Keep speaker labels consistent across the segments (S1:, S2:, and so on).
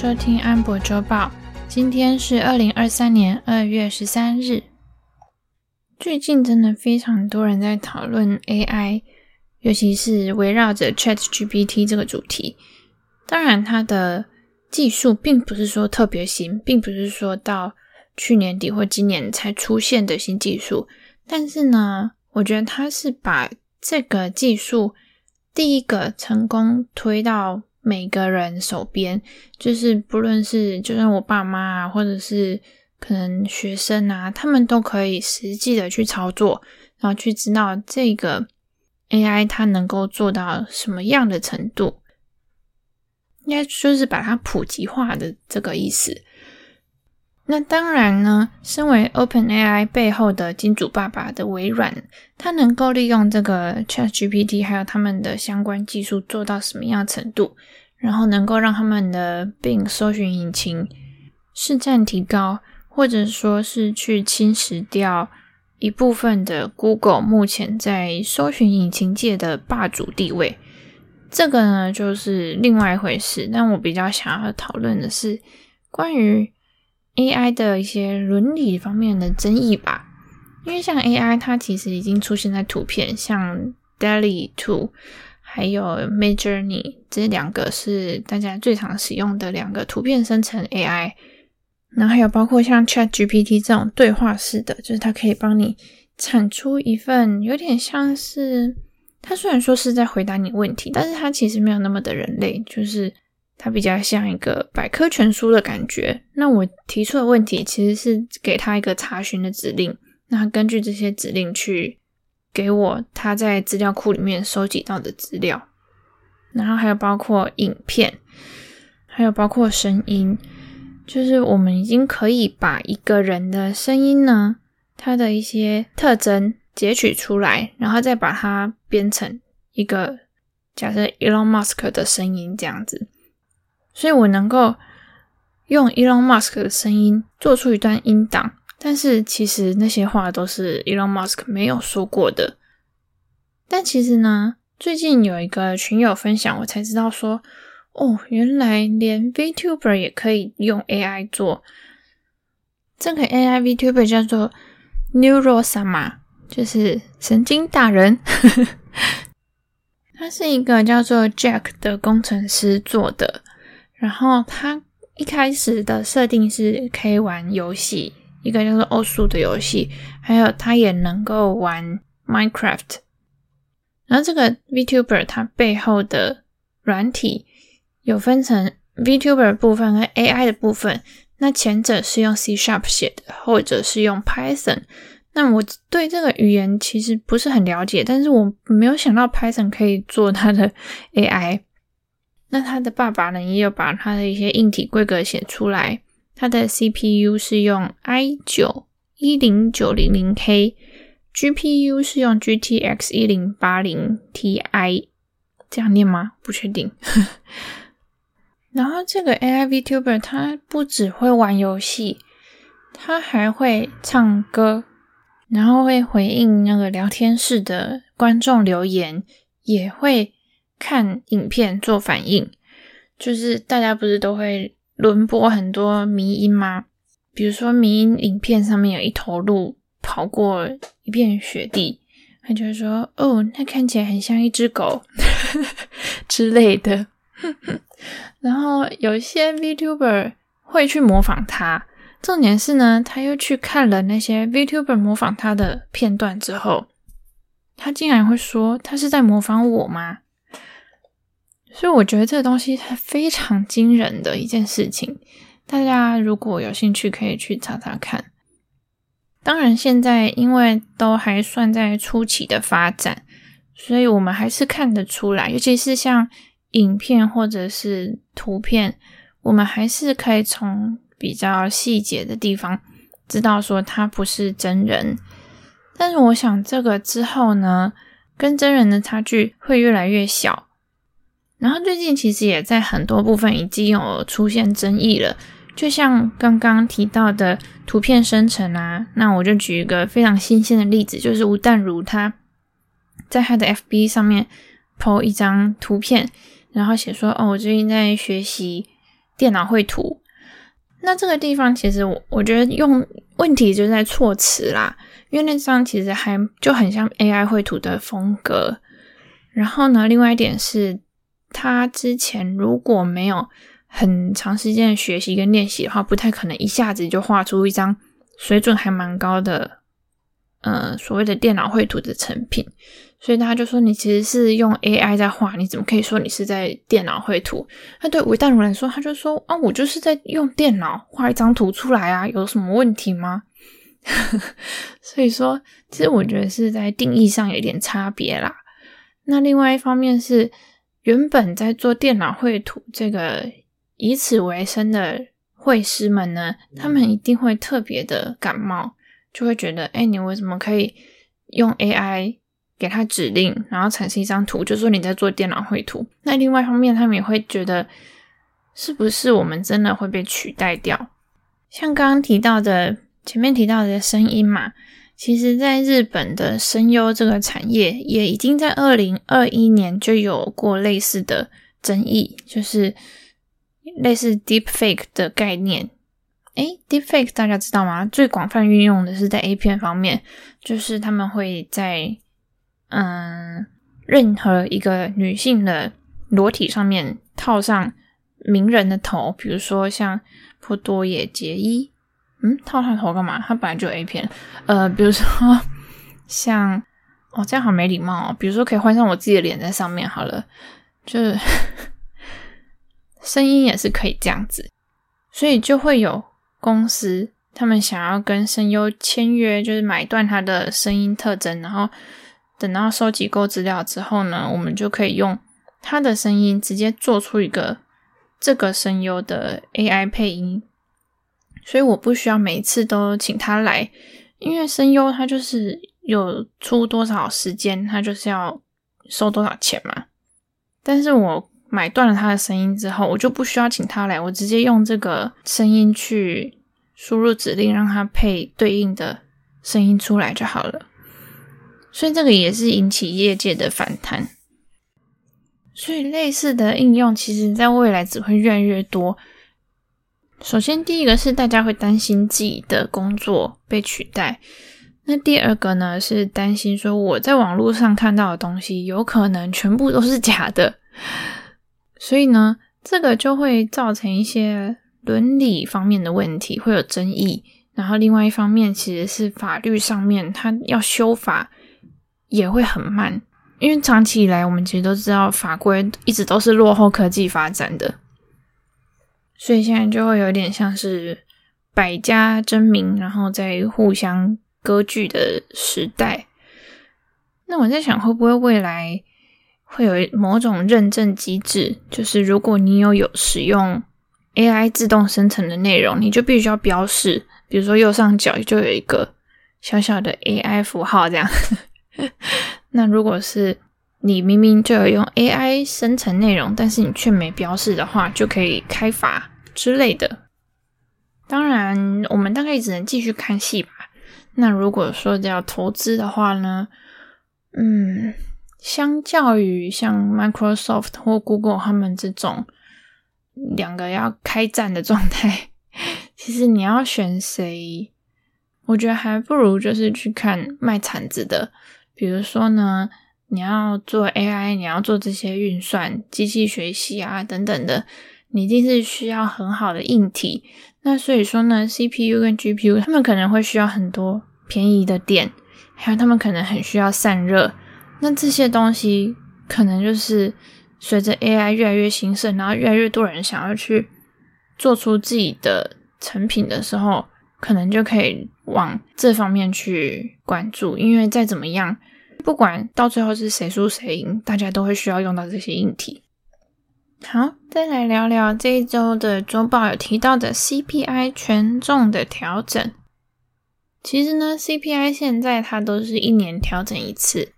S1: 收听安博周报。今天是二零二三年二月十三日。最近真的非常多人在讨论 AI，尤其是围绕着 ChatGPT 这个主题。当然，它的技术并不是说特别新，并不是说到去年底或今年才出现的新技术。但是呢，我觉得它是把这个技术第一个成功推到。每个人手边，就是不论是就算我爸妈啊，或者是可能学生啊，他们都可以实际的去操作，然后去知道这个 AI 它能够做到什么样的程度，应该就是把它普及化的这个意思。那当然呢，身为 OpenAI 背后的金主爸爸的微软，它能够利用这个 ChatGPT 还有他们的相关技术做到什么样程度，然后能够让他们的 Bing 搜寻引擎市占提高，或者说是去侵蚀掉一部分的 Google 目前在搜寻引擎界的霸主地位，这个呢就是另外一回事。但我比较想要讨论的是关于。AI 的一些伦理方面的争议吧，因为像 AI，它其实已经出现在图片，像 DALL-E 2，还有 Midjourney 这两个是大家最常使用的两个图片生成 AI。然后还有包括像 ChatGPT 这种对话式的，就是它可以帮你产出一份有点像是，它虽然说是在回答你问题，但是它其实没有那么的人类，就是。它比较像一个百科全书的感觉。那我提出的问题其实是给他一个查询的指令，那根据这些指令去给我他在资料库里面收集到的资料。然后还有包括影片，还有包括声音，就是我们已经可以把一个人的声音呢，他的一些特征截取出来，然后再把它编成一个假设 Elon Musk 的声音这样子。所以我能够用 Elon Musk 的声音做出一段音档，但是其实那些话都是 Elon Musk 没有说过的。但其实呢，最近有一个群友分享，我才知道说，哦，原来连 VTuber 也可以用 AI 做。这个 AI VTuber 叫做 Neurosama，就是神经大人。他是一个叫做 Jack 的工程师做的。然后他一开始的设定是可以玩游戏，一个叫做奥数的游戏，还有他也能够玩 Minecraft。然后这个 VTuber 它背后的软体有分成 VTuber 部分和 AI 的部分，那前者是用 C Sharp 写的，或者是用 Python。那我对这个语言其实不是很了解，但是我没有想到 Python 可以做它的 AI。那他的爸爸呢，也有把他的一些硬体规格写出来。他的 CPU 是用 i 九一零九零零 K，GPU 是用 GTX 一零八零 Ti，这样念吗？不确定。然后这个 AI VTuber 他不只会玩游戏，他还会唱歌，然后会回应那个聊天室的观众留言，也会。看影片做反应，就是大家不是都会轮播很多迷因吗？比如说迷因影片上面有一头鹿跑过一片雪地，他就会说：“哦，那看起来很像一只狗 之类的。”然后有一些 VTuber 会去模仿他，重点是呢，他又去看了那些 VTuber 模仿他的片段之后，他竟然会说：“他是在模仿我吗？”所以我觉得这个东西是非常惊人的一件事情，大家如果有兴趣可以去查查看。当然，现在因为都还算在初期的发展，所以我们还是看得出来，尤其是像影片或者是图片，我们还是可以从比较细节的地方知道说它不是真人。但是我想这个之后呢，跟真人的差距会越来越小。然后最近其实也在很多部分已经有出现争议了，就像刚刚提到的图片生成啊，那我就举一个非常新鲜的例子，就是吴淡如他在他的 FB 上面 po 一张图片，然后写说：“哦，我最近在学习电脑绘图。那这个地方其实我我觉得用问题就在措辞啦，因为那张其实还就很像 AI 绘图的风格。然后呢，另外一点是，他之前如果没有很长时间的学习跟练习的话，不太可能一下子就画出一张水准还蛮高的，呃，所谓的电脑绘图的成品。所以他就说：“你其实是用 AI 在画，你怎么可以说你是在电脑绘图？”那对维淡如来说，他就说：“啊，我就是在用电脑画一张图出来啊，有什么问题吗？” 所以说，其实我觉得是在定义上有点差别啦。那另外一方面是，原本在做电脑绘图这个以此为生的绘师们呢，他们一定会特别的感冒，就会觉得：“哎，你为什么可以用 AI？” 给他指令，然后产生一张图，就说你在做电脑绘图。那另外一方面，他们也会觉得，是不是我们真的会被取代掉？像刚刚提到的，前面提到的声音嘛，其实在日本的声优这个产业，也已经在二零二一年就有过类似的争议，就是类似 deepfake 的概念。诶，deepfake 大家知道吗？最广泛运用的是在 A 片方面，就是他们会在嗯，任何一个女性的裸体上面套上名人的头，比如说像波多野结衣，嗯，套他头干嘛？他本来就有 A 片，呃，比如说 像哦，这样好没礼貌哦。比如说可以换上我自己的脸在上面好了，就是 声音也是可以这样子，所以就会有公司他们想要跟声优签约，就是买断他的声音特征，然后。等到收集够资料之后呢，我们就可以用他的声音直接做出一个这个声优的 AI 配音，所以我不需要每次都请他来，因为声优他就是有出多少时间，他就是要收多少钱嘛。但是我买断了他的声音之后，我就不需要请他来，我直接用这个声音去输入指令，让他配对应的声音出来就好了。所以这个也是引起业界的反弹。所以类似的应用，其实在未来只会越来越多。首先，第一个是大家会担心自己的工作被取代。那第二个呢，是担心说我在网络上看到的东西，有可能全部都是假的。所以呢，这个就会造成一些伦理方面的问题，会有争议。然后另外一方面，其实是法律上面，它要修法。也会很慢，因为长期以来，我们其实都知道法规一直都是落后科技发展的，所以现在就会有点像是百家争鸣，然后在互相割据的时代。那我在想，会不会未来会有某种认证机制，就是如果你有有使用 AI 自动生成的内容，你就必须要标示，比如说右上角就有一个小小的 AI 符号这样。那如果是你明明就有用 AI 生成内容，但是你却没标示的话，就可以开罚之类的。当然，我们大概只能继续看戏吧。那如果说要投资的话呢？嗯，相较于像 Microsoft 或 Google 他们这种两个要开战的状态，其实你要选谁，我觉得还不如就是去看卖铲子的。比如说呢，你要做 AI，你要做这些运算、机器学习啊等等的，你一定是需要很好的硬体。那所以说呢，CPU 跟 GPU 他们可能会需要很多便宜的电，还有他们可能很需要散热。那这些东西可能就是随着 AI 越来越兴盛，然后越来越多人想要去做出自己的成品的时候，可能就可以往这方面去关注，因为再怎么样。不管到最后是谁输谁赢，大家都会需要用到这些硬体。好，再来聊聊这一周的周报有提到的 CPI 权重的调整。其实呢，CPI 现在它都是一年调整一次。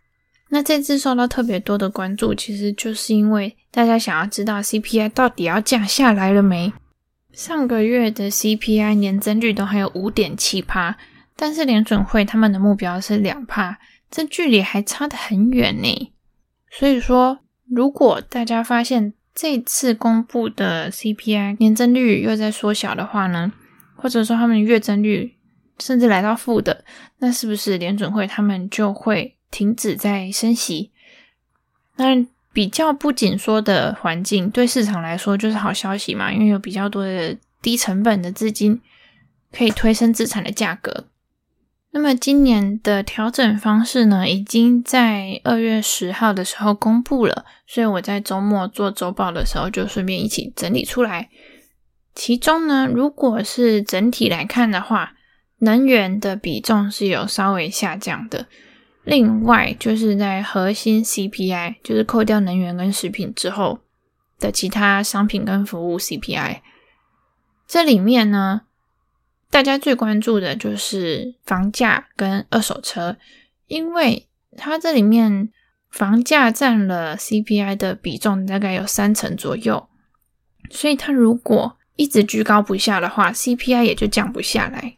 S1: 那这次受到特别多的关注，其实就是因为大家想要知道 CPI 到底要降下来了没？上个月的 CPI 年增率都还有五点七趴，但是联准会他们的目标是两趴。这距离还差得很远呢，所以说，如果大家发现这次公布的 CPI 年增率又在缩小的话呢，或者说他们月增率甚至来到负的，那是不是联准会他们就会停止在升息？那比较不紧缩的环境对市场来说就是好消息嘛，因为有比较多的低成本的资金可以推升资产的价格。那么今年的调整方式呢，已经在二月十号的时候公布了，所以我在周末做周报的时候就顺便一起整理出来。其中呢，如果是整体来看的话，能源的比重是有稍微下降的。另外，就是在核心 CPI，就是扣掉能源跟食品之后的其他商品跟服务 CPI，这里面呢。大家最关注的就是房价跟二手车，因为它这里面房价占了 CPI 的比重大概有三成左右，所以它如果一直居高不下的话，CPI 也就降不下来。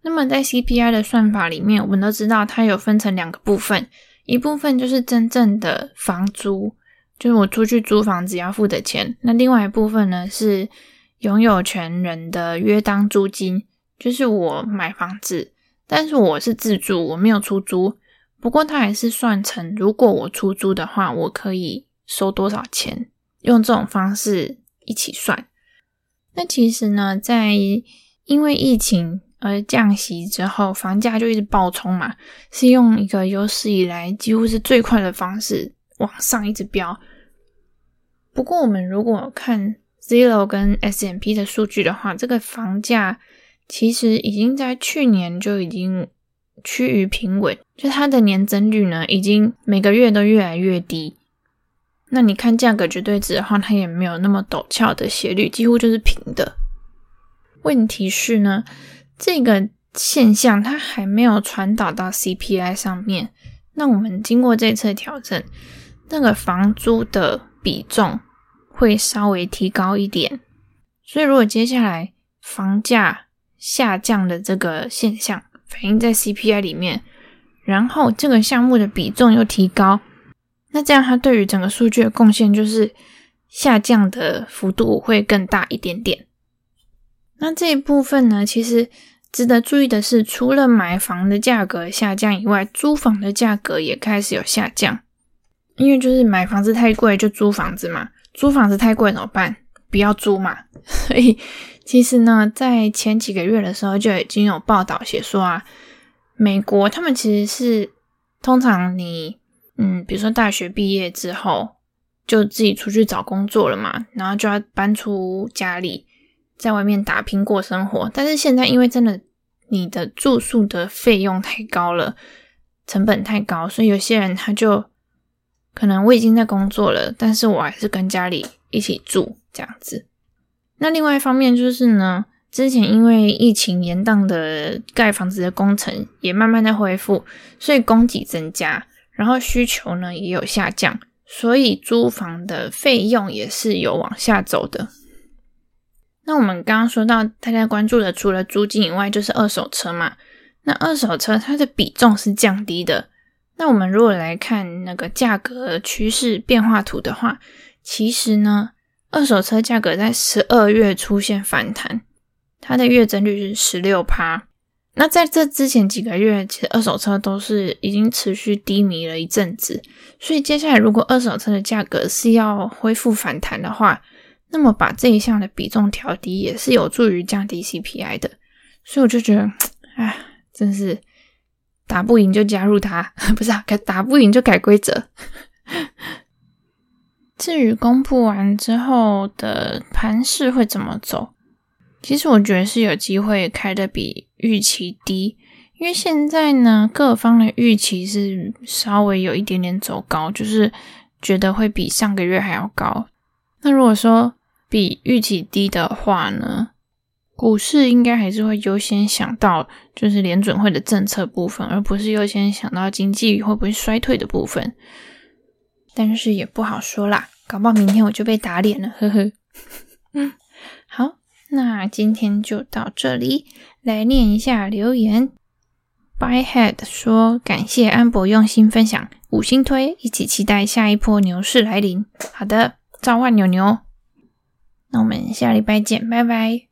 S1: 那么在 CPI 的算法里面，我们都知道它有分成两个部分，一部分就是真正的房租，就是我出去租房子要付的钱，那另外一部分呢是。拥有权人的约当租金，就是我买房子，但是我是自住，我没有出租。不过它还是算成，如果我出租的话，我可以收多少钱？用这种方式一起算。那其实呢，在因为疫情而降息之后，房价就一直暴冲嘛，是用一个有史以来几乎是最快的方式往上一直飙。不过我们如果看。Zillow 跟 S M P 的数据的话，这个房价其实已经在去年就已经趋于平稳，就它的年增率呢，已经每个月都越来越低。那你看价格绝对值的话，它也没有那么陡峭的斜率，几乎就是平的。问题是呢，这个现象它还没有传导到 CPI 上面。那我们经过这次调整，那个房租的比重。会稍微提高一点，所以如果接下来房价下降的这个现象反映在 CPI 里面，然后这个项目的比重又提高，那这样它对于整个数据的贡献就是下降的幅度会更大一点点。那这一部分呢，其实值得注意的是，除了买房的价格下降以外，租房的价格也开始有下降，因为就是买房子太贵，就租房子嘛。租房子太贵怎么办？不要租嘛。所以其实呢，在前几个月的时候就已经有报道写说啊，美国他们其实是通常你嗯，比如说大学毕业之后就自己出去找工作了嘛，然后就要搬出家里，在外面打拼过生活。但是现在因为真的你的住宿的费用太高了，成本太高，所以有些人他就。可能我已经在工作了，但是我还是跟家里一起住这样子。那另外一方面就是呢，之前因为疫情延宕的盖房子的工程也慢慢在恢复，所以供给增加，然后需求呢也有下降，所以租房的费用也是有往下走的。那我们刚刚说到大家关注的，除了租金以外，就是二手车嘛。那二手车它的比重是降低的。那我们如果来看那个价格趋势变化图的话，其实呢，二手车价格在十二月出现反弹，它的月增率是十六趴。那在这之前几个月，其实二手车都是已经持续低迷了一阵子，所以接下来如果二手车的价格是要恢复反弹的话，那么把这一项的比重调低也是有助于降低 CPI 的。所以我就觉得，哎，真是。打不赢就加入他，不是啊，改打不赢就改规则。至于公布完之后的盘势会怎么走，其实我觉得是有机会开的比预期低，因为现在呢，各方的预期是稍微有一点点走高，就是觉得会比上个月还要高。那如果说比预期低的话呢？股市应该还是会优先想到就是联准会的政策部分，而不是优先想到经济会不会衰退的部分。但是也不好说啦，搞不好明天我就被打脸了，呵呵。嗯，好，那今天就到这里，来念一下留言。Byhead 说：“感谢安博用心分享，五星推，一起期待下一波牛市来临。”好的，召唤牛牛。那我们下礼拜见，拜拜。